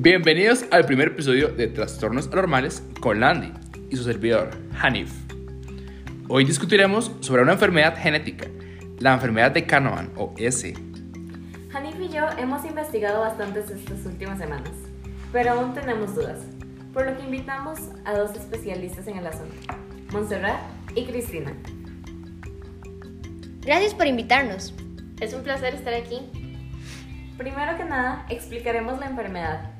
Bienvenidos al primer episodio de Trastornos Anormales con Landy y su servidor, Hanif. Hoy discutiremos sobre una enfermedad genética, la enfermedad de Canavan o S. Hanif y yo hemos investigado bastantes estas últimas semanas, pero aún tenemos dudas, por lo que invitamos a dos especialistas en el asunto, Montserrat y Cristina. Gracias por invitarnos. Es un placer estar aquí. Primero que nada, explicaremos la enfermedad.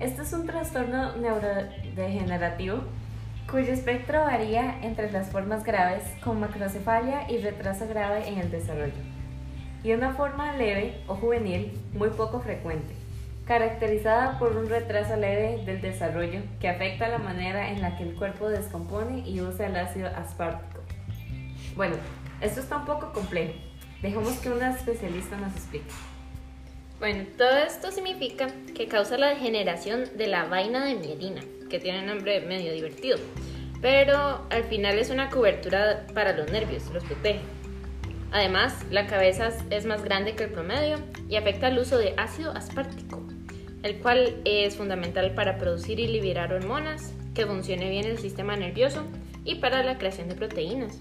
Este es un trastorno neurodegenerativo cuyo espectro varía entre las formas graves con macrocefalia y retraso grave en el desarrollo, y una forma leve o juvenil muy poco frecuente, caracterizada por un retraso leve del desarrollo que afecta la manera en la que el cuerpo descompone y usa el ácido aspartico. Bueno, esto está un poco complejo. Dejemos que una especialista nos explique. Bueno, todo esto significa que causa la degeneración de la vaina de mielina, que tiene un nombre medio divertido, pero al final es una cobertura para los nervios, los protege. Además, la cabeza es más grande que el promedio y afecta el uso de ácido aspartico, el cual es fundamental para producir y liberar hormonas, que funcione bien el sistema nervioso y para la creación de proteínas.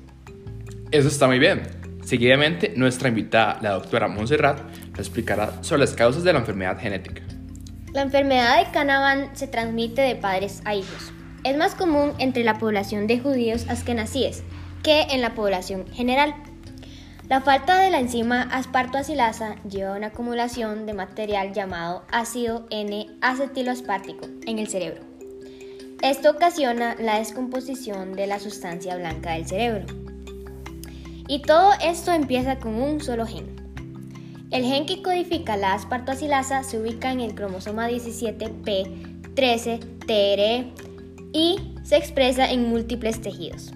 Eso está muy bien. Seguidamente, nuestra invitada, la doctora Montserrat, nos explicará sobre las causas de la enfermedad genética. La enfermedad de Canavan se transmite de padres a hijos. Es más común entre la población de judíos askenazíes que en la población general. La falta de la enzima aspartoacilasa lleva a una acumulación de material llamado ácido N-acetiloaspartico en el cerebro. Esto ocasiona la descomposición de la sustancia blanca del cerebro. Y todo esto empieza con un solo gen. El gen que codifica la aspartoacilasa se ubica en el cromosoma 17p, 13, TRE y se expresa en múltiples tejidos.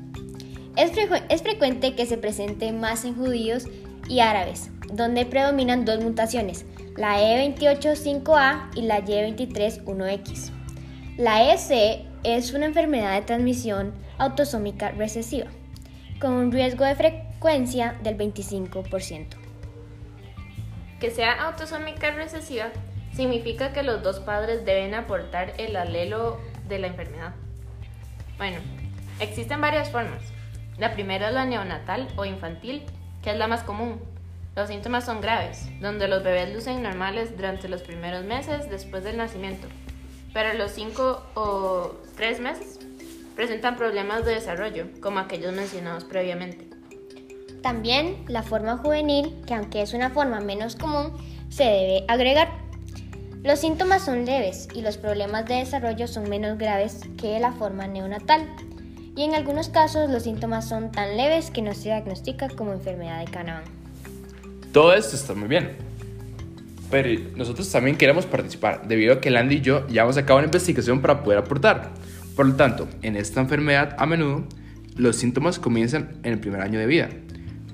Es, es, frecuente que se presente más en judíos y árabes, donde predominan dos mutaciones, la E285A y la Y231X. La EC es una enfermedad de transmisión autosómica recesiva, con un riesgo de frecuencia del 25%. Que sea autosómica recesiva significa que los dos padres deben aportar el alelo de la enfermedad. Bueno, existen varias formas. La primera es la neonatal o infantil, que es la más común. Los síntomas son graves, donde los bebés lucen normales durante los primeros meses después del nacimiento, pero a los 5 o 3 meses presentan problemas de desarrollo, como aquellos mencionados previamente. También la forma juvenil, que aunque es una forma menos común, se debe agregar. Los síntomas son leves y los problemas de desarrollo son menos graves que la forma neonatal. Y en algunos casos los síntomas son tan leves que no se diagnostica como enfermedad de Canavan. Todo esto está muy bien. Pero nosotros también queremos participar, debido a que Landy y yo llevamos a cabo una investigación para poder aportar. Por lo tanto, en esta enfermedad a menudo los síntomas comienzan en el primer año de vida.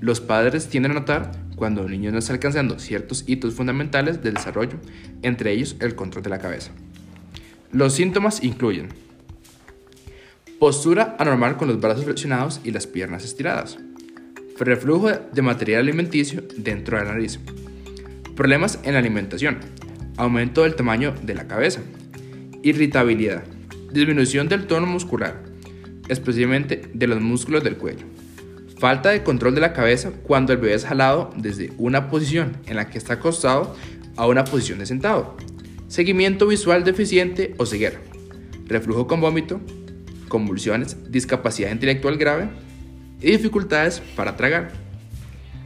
Los padres tienden a notar cuando un niño no está alcanzando ciertos hitos fundamentales del desarrollo, entre ellos el control de la cabeza. Los síntomas incluyen postura anormal con los brazos flexionados y las piernas estiradas, reflujo de material alimenticio dentro de la nariz, problemas en la alimentación, aumento del tamaño de la cabeza, irritabilidad, disminución del tono muscular, especialmente de los músculos del cuello, falta de control de la cabeza cuando el bebé es jalado desde una posición en la que está acostado a una posición de sentado, seguimiento visual deficiente o ceguera, reflujo con vómito, convulsiones, discapacidad intelectual grave y dificultades para tragar.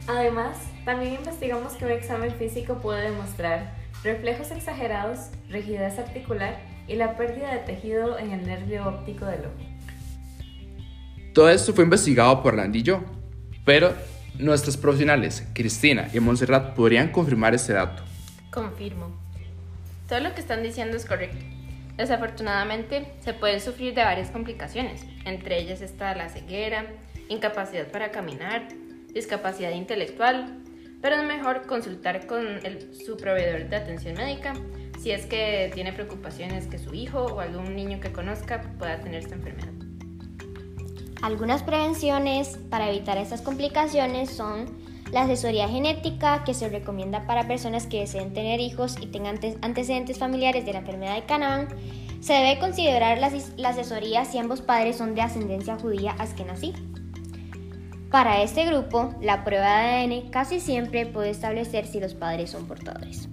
Además, también investigamos que un examen físico puede demostrar reflejos exagerados, rigidez articular y la pérdida de tejido en el nervio óptico del ojo. Todo esto fue investigado por Landy y yo, pero nuestras profesionales, Cristina y Montserrat, podrían confirmar este dato. Confirmo. Todo lo que están diciendo es correcto. Desafortunadamente, se puede sufrir de varias complicaciones. Entre ellas está la ceguera, incapacidad para caminar, discapacidad intelectual, pero es mejor consultar con su proveedor de atención médica si es que tiene preocupaciones que su hijo o algún niño que conozca pueda tener esta enfermedad. Algunas prevenciones para evitar estas complicaciones son La asesoría genética, que se recomienda para personas que deseen tener hijos y tengan antecedentes familiares de la enfermedad de Canaán, se debe considerar la, la asesoría si ambos padres son de ascendencia judía askenazí. Para este grupo, la prueba de ADN casi siempre puede establecer si los padres son portadores.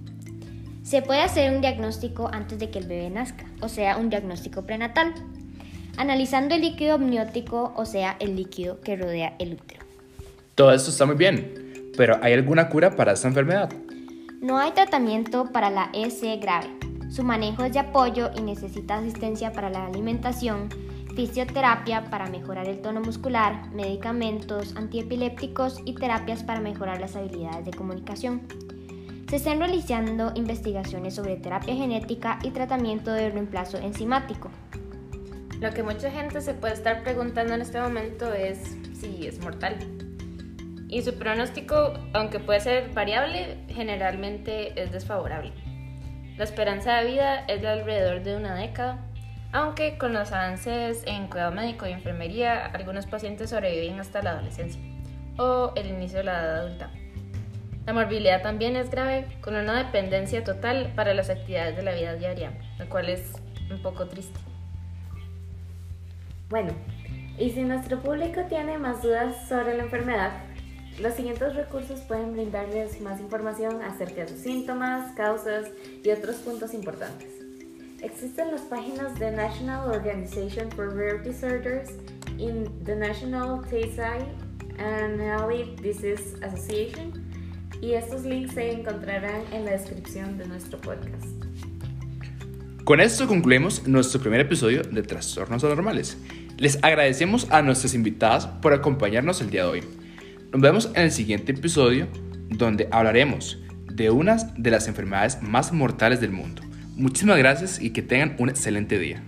Se puede hacer un diagnóstico antes de que el bebé nazca, o sea, un diagnóstico prenatal, analizando el líquido amniótico, o sea, el líquido que rodea el útero. Todo esto está muy bien, pero ¿hay alguna cura para esta enfermedad? No hay tratamiento para la EC grave. Su manejo es de apoyo y necesita asistencia para la alimentación, fisioterapia para mejorar el tono muscular, medicamentos antiepilépticos y terapias para mejorar las habilidades de comunicación. Se están realizando investigaciones sobre terapia genética y tratamiento de reemplazo enzimático. Lo que mucha gente se puede estar preguntando en este momento es si es mortal. Y su pronóstico, aunque puede ser variable, generalmente es desfavorable. La esperanza de vida es de alrededor de una década, aunque con los avances en cuidado médico y enfermería, algunos pacientes sobreviven hasta la adolescencia o el inicio de la edad adulta. La morbilidad también es grave, con una dependencia total para las actividades de la vida diaria, lo cual es un poco triste. Bueno, y si nuestro público tiene más dudas sobre la enfermedad, los siguientes recursos pueden brindarles más información acerca de sus síntomas, causas y otros puntos importantes. Existen las páginas de National Organization for Rare Disorders y the National TSI and Early Disease Association y estos links se encontrarán en la descripción de nuestro podcast. Con esto concluimos nuestro primer episodio de Trastornos Anormales. Les agradecemos a nuestras invitadas por acompañarnos el día de hoy. Nos vemos en el siguiente episodio donde hablaremos de una de las enfermedades más mortales del mundo. Muchísimas gracias y que tengan un excelente día.